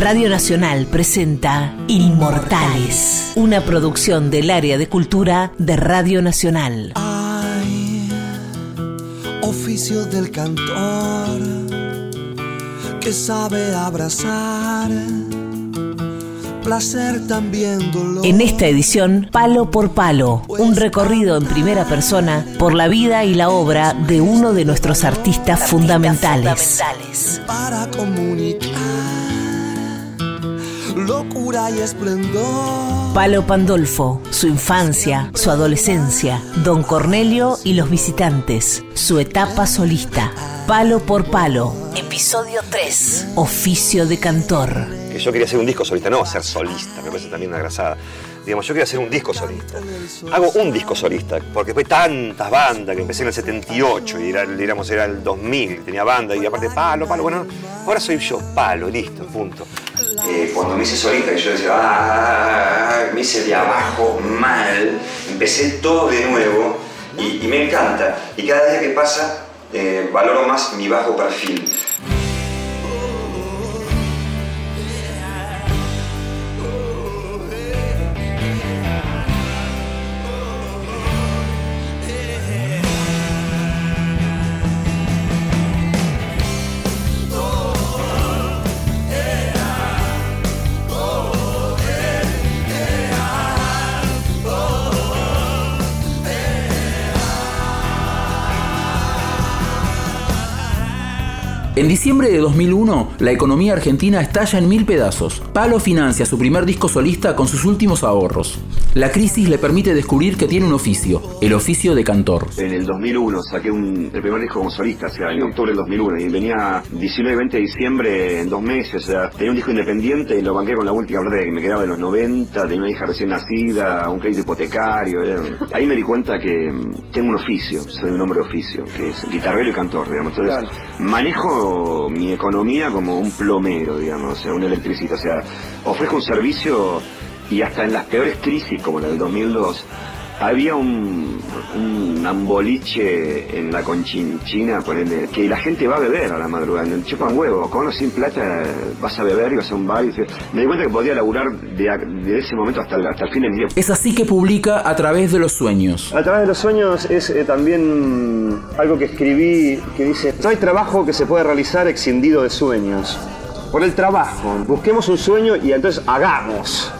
Radio Nacional presenta Inmortales, una producción del área de cultura de Radio Nacional. Oficio del cantor que sabe abrazar, placer también dolor. En esta edición, Palo por Palo, un recorrido en primera persona por la vida y la obra de uno de nuestros artistas fundamentales. para comunicar locura y esplendor. Palo Pandolfo, su infancia, su adolescencia, Don Cornelio y los visitantes, su etapa solista. Palo por Palo, episodio 3, oficio de cantor. que yo quería hacer un disco solista, no ser solista, me parece también una grasada. Digamos, yo quería hacer un disco solista. Hago un disco solista, porque fue tantas bandas que empecé en el 78 y era, digamos, era el 2000, tenía banda y aparte palo, palo, bueno, ahora soy yo, palo, listo, punto. Eh, cuando me hice solista, que yo decía, ah, me hice de abajo mal, empecé todo de nuevo y, y me encanta. Y cada día que pasa, eh, valoro más mi bajo perfil. En diciembre de 2001, la economía argentina estalla en mil pedazos. Palo financia su primer disco solista con sus últimos ahorros. La crisis le permite descubrir que tiene un oficio, el oficio de cantor. En el 2001 saqué un, el primer disco como solista, o sea, en octubre del 2001, y venía 19 y 20 de diciembre en dos meses, o sea, tenía un disco independiente y lo banqué con la última plata que me quedaba de los 90, tenía una hija recién nacida, un crédito hipotecario, era- ahí me di cuenta que mm, tengo un oficio, soy un hombre de oficio, que es guitarrero y cantor, digamos, entonces manejo mi economía como un plomero, digamos, o sea, un electricista, o sea, ofrezco un servicio y hasta en las peores crisis como la del 2002 había un, un amboliche en la conchinchina ponele, que la gente va a beber a la madrugada, le chupan huevo, con o sin plata vas a beber y vas a un bar y me di cuenta que podía laburar de, ese momento hasta el, hasta el fin de mi vida. Es así que publica A través de los sueños. A través de los sueños es eh, también algo que escribí que dice, no hay trabajo que se pueda realizar excindido de sueños. Por el trabajo, busquemos un sueño y entonces hagamos.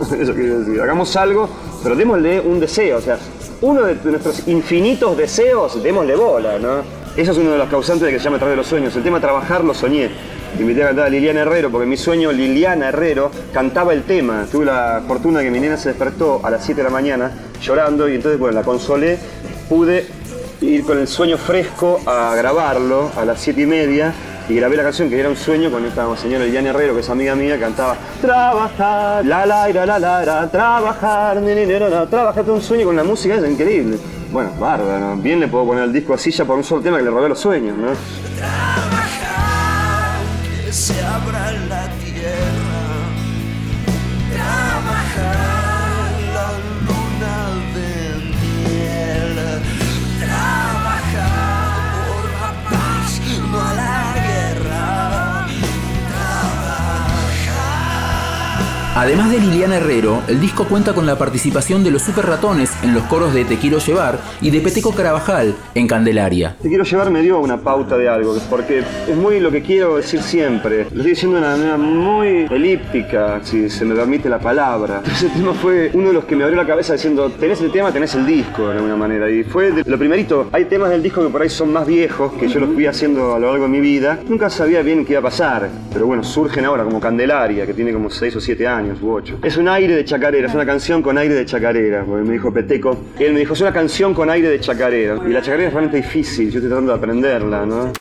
Eso quiere decir, hagamos algo, pero démosle un deseo, o sea, uno de nuestros infinitos deseos, démosle bola, ¿no? Eso es uno de los causantes de que se llama a través de los sueños. El tema trabajar lo soñé. Invité a cantar a Liliana Herrero, porque mi sueño Liliana Herrero cantaba el tema. Tuve la fortuna de que mi nena se despertó a las 7 de la mañana llorando y entonces, bueno, la consolé. Pude ir con el sueño fresco a grabarlo a las 7 y media y grabé la canción que era un sueño con esta señora Liliana Herrero, que es amiga mía, cantaba Trabajar, la la ira, la la la, trabajar, trabajar, un sueño con la música, es increíble. Bueno, bárbaro, bien le puedo poner el disco así ya por un solo tema que le robé los sueños, ¿no? Trabajar, que se abra la Además de Liliana Herrero, el disco cuenta con la participación de los Super Ratones en los coros de Te Quiero Llevar y de Peteco Carabajal en Candelaria. Te quiero llevar me dio una pauta de algo, porque es muy lo que quiero decir siempre. Lo estoy diciendo de una manera muy elíptica, si se me permite la palabra. Ese tema fue uno de los que me abrió la cabeza diciendo, tenés el tema, tenés el disco, de alguna manera. Y fue lo primerito. Hay temas del disco que por ahí son más viejos, que yo los fui haciendo a lo largo de mi vida. Nunca sabía bien qué iba a pasar, pero bueno, surgen ahora como Candelaria, que tiene como 6 o 7 años u 8. Es un aire de chacarera, es una canción con aire de chacarera, me dijo Peteco. Él me dijo, es una canción con aire de chacarera. Y la chacarera es realmente difícil, yo estoy tratando de aprenderla, ¿no?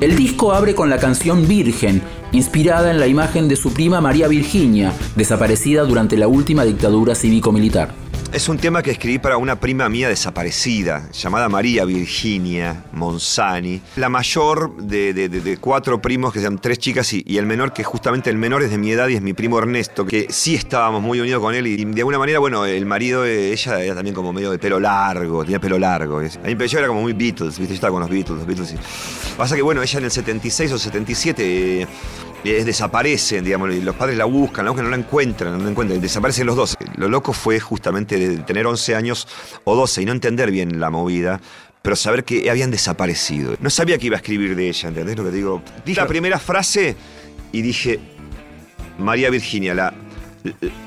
El disco abre con la canción Virgen, inspirada en la imagen de su prima María Virginia, desaparecida durante la última dictadura cívico-militar. Es un tema que escribí para una prima mía desaparecida, llamada María Virginia Monzani. La mayor de, cuatro primos, que sean tres chicas, y, el menor, que justamente el menor es de mi edad y es mi primo Ernesto, que sí estábamos muy unidos con él. Y de alguna manera, bueno, el marido de ella era también como medio de pelo largo, tenía pelo largo. A mí me era como muy Beatles, ¿viste? Yo estaba con los Beatles, los Beatles. Pasa que, bueno, ella en el 76 o 77 desaparecen, digamos, y los padres la buscan, la buscan, no la encuentran, no la encuentran, desaparecen los dos. Lo loco fue justamente de tener 11 años o 12 y no entender bien la movida, pero saber que habían desaparecido. No sabía que iba a escribir de ella, ¿entendés lo que digo? Dije la primera frase y dije, María Virginia, la,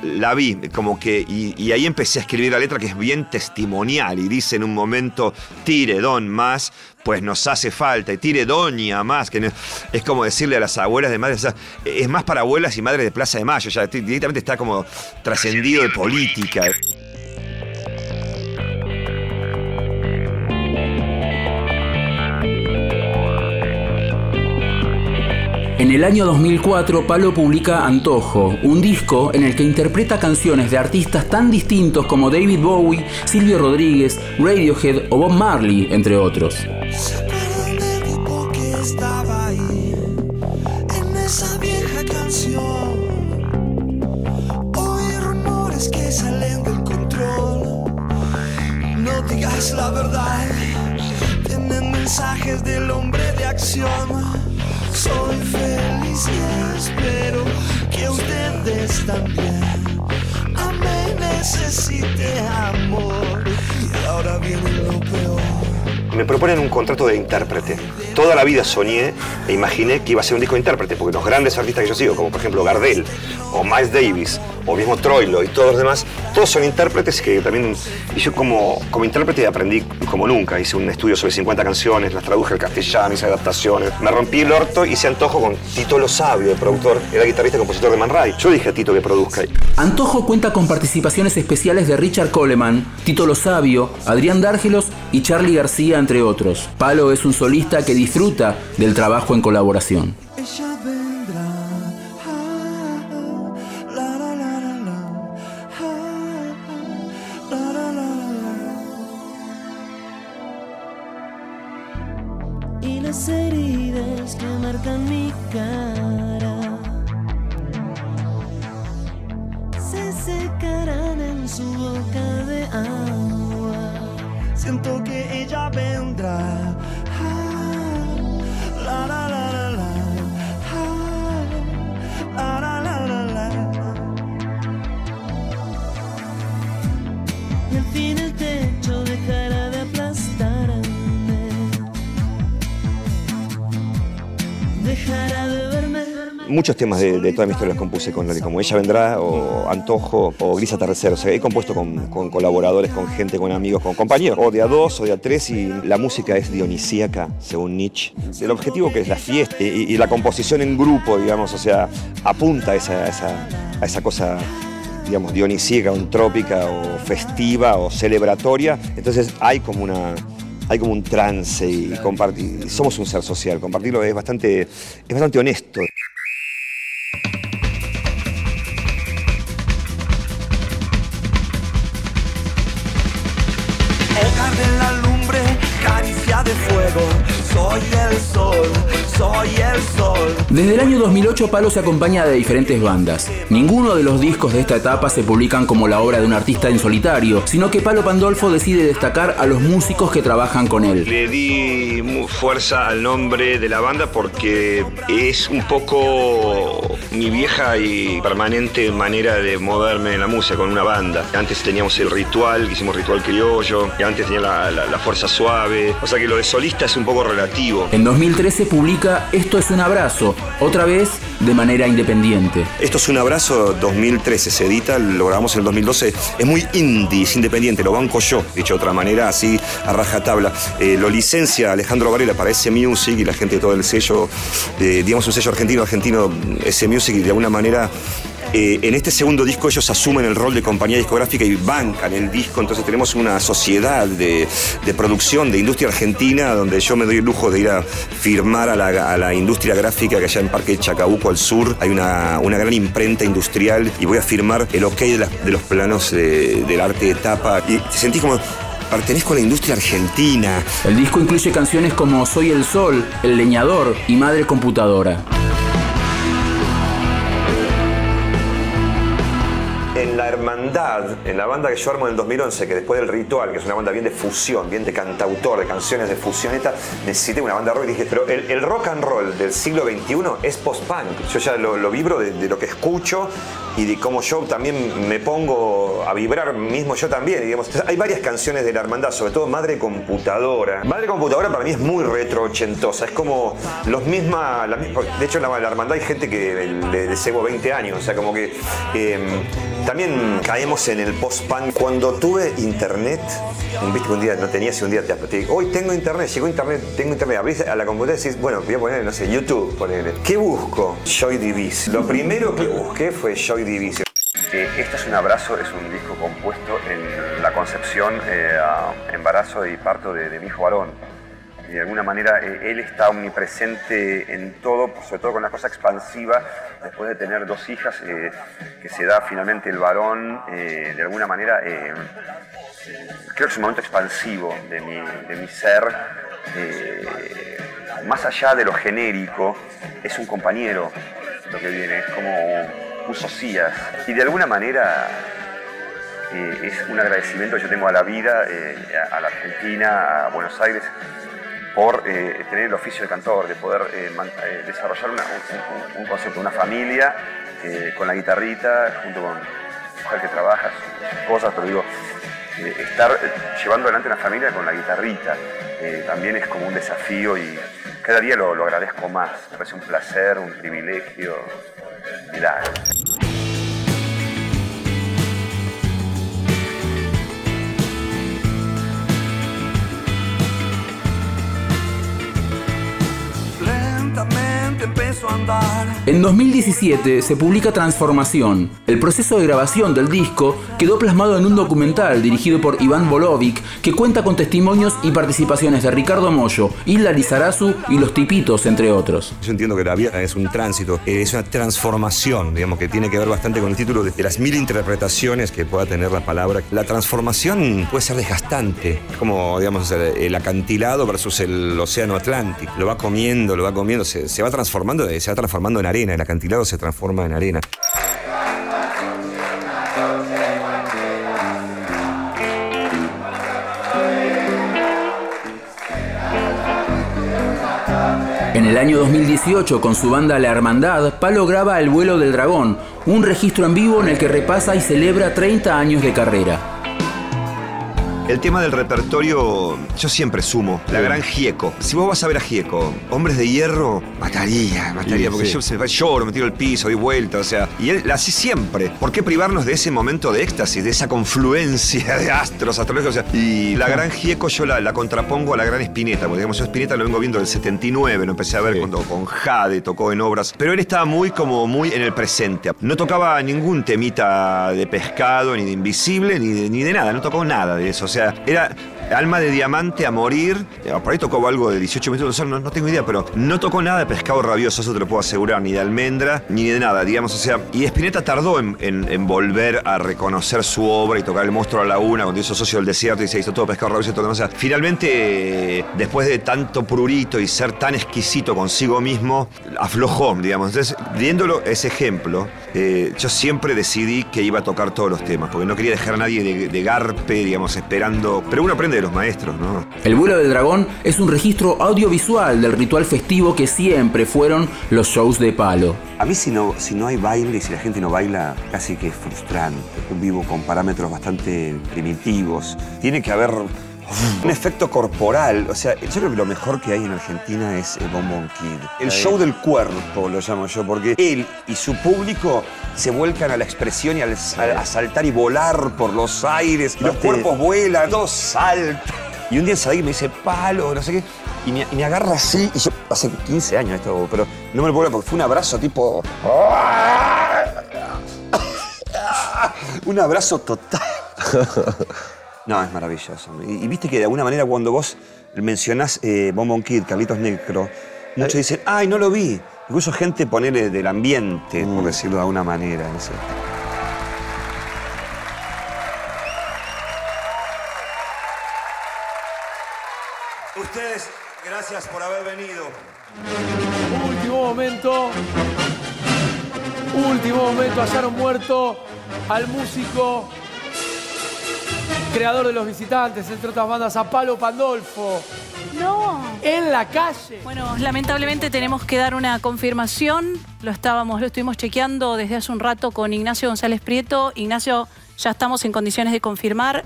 la vi, como que, y, ahí empecé a escribir la letra que es bien testimonial y dice en un momento, tire don más, pues nos hace falta, y tire doña más, que es como decirle a las abuelas de madres, es más para abuelas y madres de Plaza de Mayo, ya directamente está como trascendido de política. En el año 2004, Palo publica Antojo, un disco en el que interpreta canciones de artistas tan distintos como David Bowie, Silvio Rodríguez, Radiohead o Bob Marley, entre otros. Me proponen un contrato de intérprete. Toda la vida soñé e imaginé que iba a ser un disco de intérprete, porque los grandes artistas que yo sigo, como por ejemplo Gardel o Miles Davis o mismo Troilo y todos los demás, todos son intérpretes que también, y yo como, como intérprete aprendí como nunca, hice un estudio sobre 50 canciones, las traduje al castellano, hice adaptaciones, me rompí el orto, hice antojo con Tito Lo Sabio, el productor, era guitarrista y compositor de Man Ray. Yo dije a Tito que produzca. Antojo cuenta con participaciones especiales de Richard Coleman, Tito Lo Sabio, Adrián Dárgelos y Charlie García, entre otros. Palo es un solista que disfruta del trabajo en colaboración. Muchos temas de, toda mi historia los compuse con Loli, como Ella Vendrá, o Antojo, o Gris Atardecer. O sea, he compuesto con, colaboradores, con gente, con amigos, con compañeros, o de a dos o de a tres, y la música es dionisíaca, según Nietzsche. El objetivo que es la fiesta y, la composición en grupo, digamos, o sea, apunta a esa, a esa, cosa digamos, dionisíaca, ontrópica, o festiva, o celebratoria. Entonces hay como una hay como un trance y compartir. Somos un ser social, compartirlo es bastante, es bastante honesto. Desde el año 2008 Palo se acompaña de diferentes bandas. Ninguno de los discos de esta etapa se publican como la obra de un artista en solitario, sino que Palo Pandolfo decide destacar a los músicos que trabajan con él. Le di fuerza al nombre de la banda porque es un poco mi vieja y permanente manera de moverme en la música con una banda. Antes teníamos el ritual, que hicimos ritual criollo, y antes tenía la, la fuerza suave. O sea que lo de solista es un poco relativo. En 2013 publica Esto es un abrazo, otra vez de manera independiente. Esto es un abrazo 2013, se edita, lo grabamos en el 2012. Es muy indie, es independiente, lo banco yo, dicho de otra manera, así a rajatabla. Eh, lo licencia Alejandro Varela para ese Music y la gente de todo el sello, digamos un sello argentino, argentino, ese Music y de alguna manera Eh, en este segundo disco ellos asumen el rol de compañía discográfica y bancan el disco, entonces tenemos una sociedad de, producción, de industria argentina, donde yo me doy el lujo de ir a firmar a la, industria gráfica que allá en Parque Chacabuco al sur hay una, gran imprenta industrial y voy a firmar el ok de, los planos del arte de tapa. Y te sentís como pertenezco a la industria argentina. El disco incluye canciones como Soy el Sol, El Leñador y Madre Computadora. La hermandad, en la banda que yo armo en el 2011, que después del ritual, que es una banda bien de fusión, bien de cantautor, de canciones de fusioneta, necesité una banda rock y dije, pero el, rock and roll del siglo XXI es post-punk. Yo ya lo, vibro de, lo que escucho y de cómo yo también me pongo a vibrar mismo yo también. Digamos. hay varias canciones de la hermandad, sobre todo Madre Computadora. Madre Computadora para mí es muy retro ochentosa, es como los mismas, de hecho en la, hermandad hay gente que le, le, 20 años, o sea, como que em, también caemos en el post-punk. Cuando tuve internet, viste que un día no tenías y un día te, te hoy tengo internet, llegó internet, tengo internet, abrís a la computadora y decís, bueno, voy a poner, no sé, YouTube, ponerle. ¿Qué busco? Joy Division. Lo primero que busqué fue Joy Division. Eh, este es un abrazo, es un disco compuesto en la concepción, eh, embarazo y parto de, mi hijo varón. De alguna manera eh, él está omnipresente en todo, sobre todo con la cosa expansiva, después de tener dos hijas, que se da finalmente el varón, de alguna manera, creo que es un momento expansivo de mi, de mi ser, más allá de lo genérico, es un compañero lo que viene, es como Y de alguna manera eh, es un agradecimiento que yo tengo a la vida, eh, a, la Argentina, a Buenos Aires, por eh, tener el oficio de cantor, de poder desarrollar un, concepto, una familia con la guitarrita, junto con mujer que trabaja, cosas, pero digo, estar llevando adelante una familia con la guitarrita también es como un desafío y cada día lo agradezco más. Me parece un placer, un privilegio. Pilar. En 2017 se publica Transformación. El proceso de grabación del disco quedó plasmado en un documental dirigido por Iván Bolovic que cuenta con testimonios y participaciones de Ricardo Mollo, Hilda Lizarazu y Los Tipitos, entre otros. Yo entiendo que la vida es un tránsito, es una transformación, digamos, que tiene que ver bastante con el título de, las mil interpretaciones que pueda tener la palabra. La transformación puede ser desgastante, como, digamos, el acantilado versus el océano Atlántico. Lo va comiendo, lo va comiendo, se, va transformando, se va transformando en arena el acantilado se transforma en arena. En el año 2018, con su banda La Hermandad, Palo graba El vuelo del dragón, un registro en vivo en el que repasa y celebra 30 años de carrera. El tema del repertorio, yo siempre sumo. La gran Gieco. Si vos vas a ver a Gieco, Hombres de Hierro, mataría, mataría. porque yo se, lloro, me tiro el piso, doy vuelta, o sea. Y él así siempre. ¿Por qué privarnos de ese momento de éxtasis, de esa confluencia de astros, astrológicos? O sea, y la gran Gieco yo la, contrapongo a la gran Espineta, porque digamos, yo Espineta lo vengo viendo del 79, lo empecé a ver cuando con Jade tocó en obras. Pero él estaba muy como muy en el presente. No tocaba ningún temita de pescado, ni de invisible, ni de, ni de nada, no tocó nada de eso. O sea, era Alma de Diamante a morir. Eh, por ahí tocó algo de 18 minutos, no, tengo idea, pero no tocó nada de pescado rabioso, eso te lo puedo asegurar, ni de almendra, ni de nada, digamos. O sea, y Spinetta tardó en, volver a reconocer su obra y tocar El monstruo a la una cuando hizo Socio del Desierto y se hizo todo pescado rabioso todo. O sea, finalmente, después de tanto prurito y ser tan exquisito consigo mismo, aflojó, digamos. Entonces, viéndolo ese ejemplo, eh, yo siempre decidí que iba a tocar todos los temas, porque no quería dejar a nadie de garpe, digamos, esperando. Pero uno aprende de los maestros, ¿no? El vuelo del dragón es un registro audiovisual del ritual festivo que siempre fueron los shows de palo. A mí si no, si no hay baile y si la gente no baila, casi que es frustrante. Vivo con parámetros bastante primitivos. Tiene que haber un efecto corporal. O sea, yo creo que lo mejor que hay en Argentina es el Bonbon Kid. El show del cuerpo, lo llamo yo, porque él y su público se vuelcan a la expresión y al, a, saltar y volar por los aires. Los cuerpos vuelan, dos saltos. Y un día Sadik me dice, palo, no sé qué. Y me, agarra así, y yo hace 15 años esto, pero no me lo puedo porque fue un abrazo tipo. Un abrazo total. No, es maravilloso. Y, y viste que de alguna manera cuando vos mencionás eh, Bonbon Kid, Carlitos Necro, muchos dicen, ay, no lo vi. Incluso gente poner del ambiente, por decirlo de alguna manera. no sé. Ustedes, gracias por haber venido. Último momento. Último momento. Hallaron muerto al músico, creador de los visitantes, entre otras bandas, a Palo Pandolfo. No. En la calle. Bueno, lamentablemente tenemos que dar una confirmación. Lo estábamos, lo estuvimos chequeando desde hace un rato con Ignacio González Prieto. Ignacio, ya estamos en condiciones de confirmar.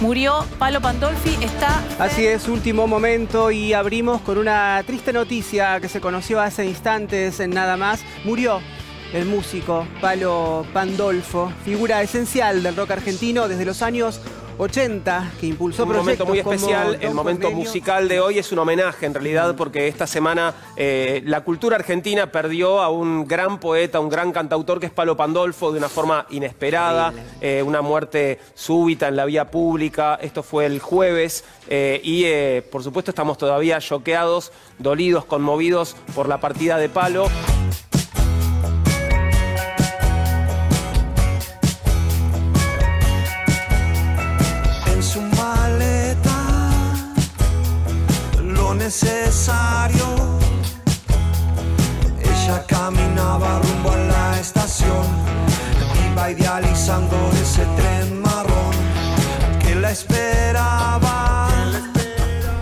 Murió Palo Pandolfi, está. Así es, último momento y abrimos con una triste noticia que se conoció hace instantes en nada más. Murió el músico Palo Pandolfo, figura esencial del rock argentino desde los años 80, que impulsó un momento proyectos muy como especial. El momento musical de hoy es un homenaje, en realidad, porque esta semana eh, la cultura argentina perdió a un gran poeta, un gran cantautor que es Palo Pandolfo, de una forma inesperada, eh, una muerte súbita en la vía pública. Esto fue el jueves eh, y, por supuesto, estamos todavía choqueados, dolidos, conmovidos por la partida de Palo.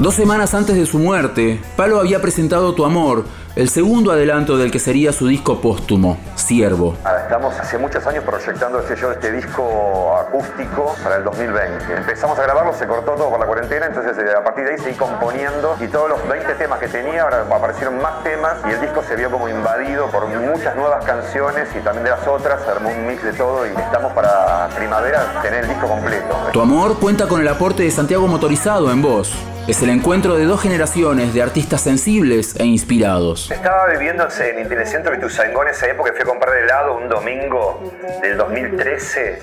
Dos semanas antes de su muerte, Palo había presentado Tu Amor, el segundo adelanto del que sería su disco póstumo, Siervo. Estamos hace muchos años proyectando este show, este disco acústico para el 2020. Empezamos a grabarlo, se cortó todo por la cuarentena, entonces eh, a partir de ahí seguí componiendo y todos los 20 temas que tenía, ahora aparecieron más temas y el disco se vio como invadido por muchas nuevas canciones y también de las otras, se armó un mix de todo y estamos para primavera tener el disco completo. Tu Amor cuenta con el aporte de Santiago Motorizado en voz. Es el encuentro de dos generaciones de artistas sensibles e inspirados. Estaba viviendo en de Ituzaingó en esa época, fui a comprar helado un domingo del 2013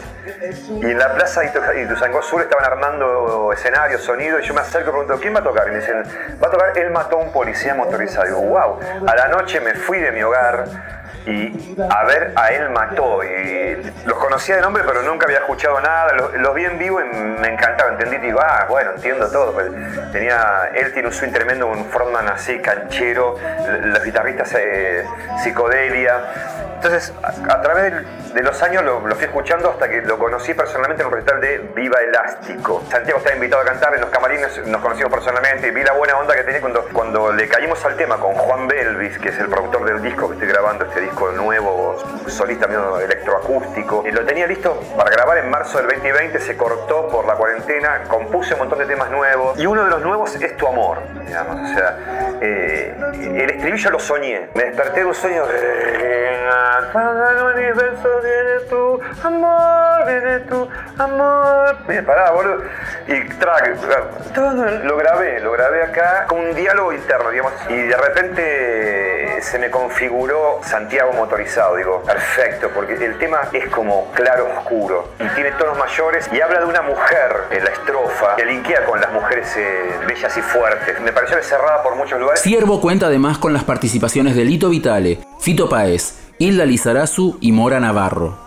y en la plaza Ituzaingó Sur estaban armando escenario, sonido y yo me acerco y pregunto, ¿quién va a tocar? Y me dicen, va a tocar Él mató a un policía motorizado. Y digo, wow, a la noche me fui de mi hogar y a ver a él mató y los conocía de nombre pero nunca había escuchado nada. Los, vi en vivo y me encantaba entendí digo ah bueno entiendo todo pues, tenía él tiene un swing tremendo un frontman así canchero los guitarristas eh, psicodelia entonces a, través de los años lo, fui escuchando hasta que lo conocí personalmente en un recital de Viva Elástico. Santiago estaba invitado a cantar en los camarines nos conocimos personalmente y vi la buena onda que tenía cuando, le caímos al tema con Juan Belvis que es el productor del disco que estoy grabando este disco nuevo solista medio electroacústico. Y lo tenía listo para grabar en marzo del 2020 se cortó por la cuarentena compuse un montón de temas nuevos. Y uno de los nuevos es Tu Amor digamos o sea eh, el estribillo lo soñé. Me desperté de un sueño todo el universo viene tu amor viene tu amor. Bien, pará boludo. Y track todo lo grabé lo grabé acá con un diálogo interno digamos. Y de repente se me configuró Santiago motorizado digo perfecto porque el tema es como claro oscuro. Y tiene tonos mayores y habla de una mujer en la estrofa que linkea con las mujeres eh, bellas y fuertes. Me pareció cerrada por muchos lugares. Siervo cuenta además con las participaciones de Lito Vitale, Fito Paez, Hilda Lizarazu y Mora Navarro.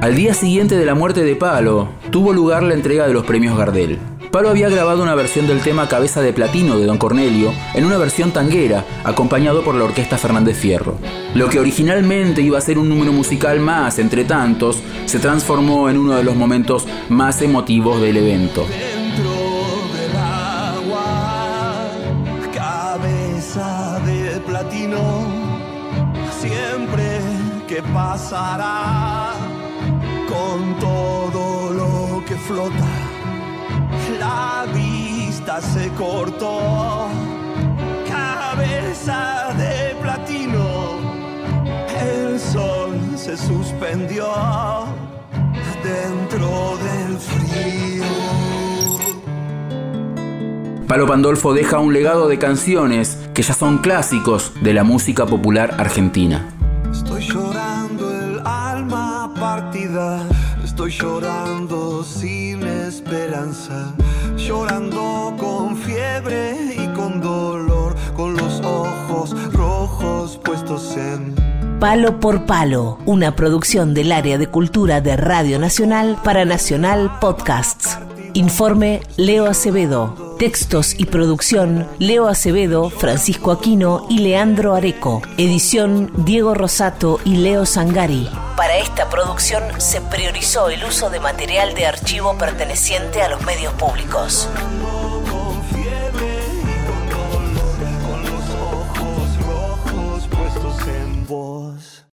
Al día siguiente de la muerte de Palo, tuvo lugar la entrega de los premios Gardel. Palo había grabado una versión del tema Cabeza de Platino de Don Cornelio en una versión tanguera, acompañado por la orquesta Fernández Fierro. Lo que originalmente iba a ser un número musical más entre tantos, se transformó en uno de los momentos más emotivos del evento. Siempre que pasará con todo lo que flota, la vista se cortó, cabeza de platino, el sol se suspendió dentro del frío. Palo Pandolfo deja un legado de canciones que ya son clásicos de la música popular argentina. Llorando sin esperanza, llorando con fiebre y con dolor, con los ojos rojos puestos en Palo por Palo, una producción del área de cultura de Radio Nacional para Nacional Podcasts. Informe Leo Acevedo. Textos y producción Leo Acevedo, Francisco Aquino y Leandro Areco. Edición Diego Rosato y Leo Sangari. Para esta producción se priorizó el uso de material de archivo perteneciente a los medios públicos.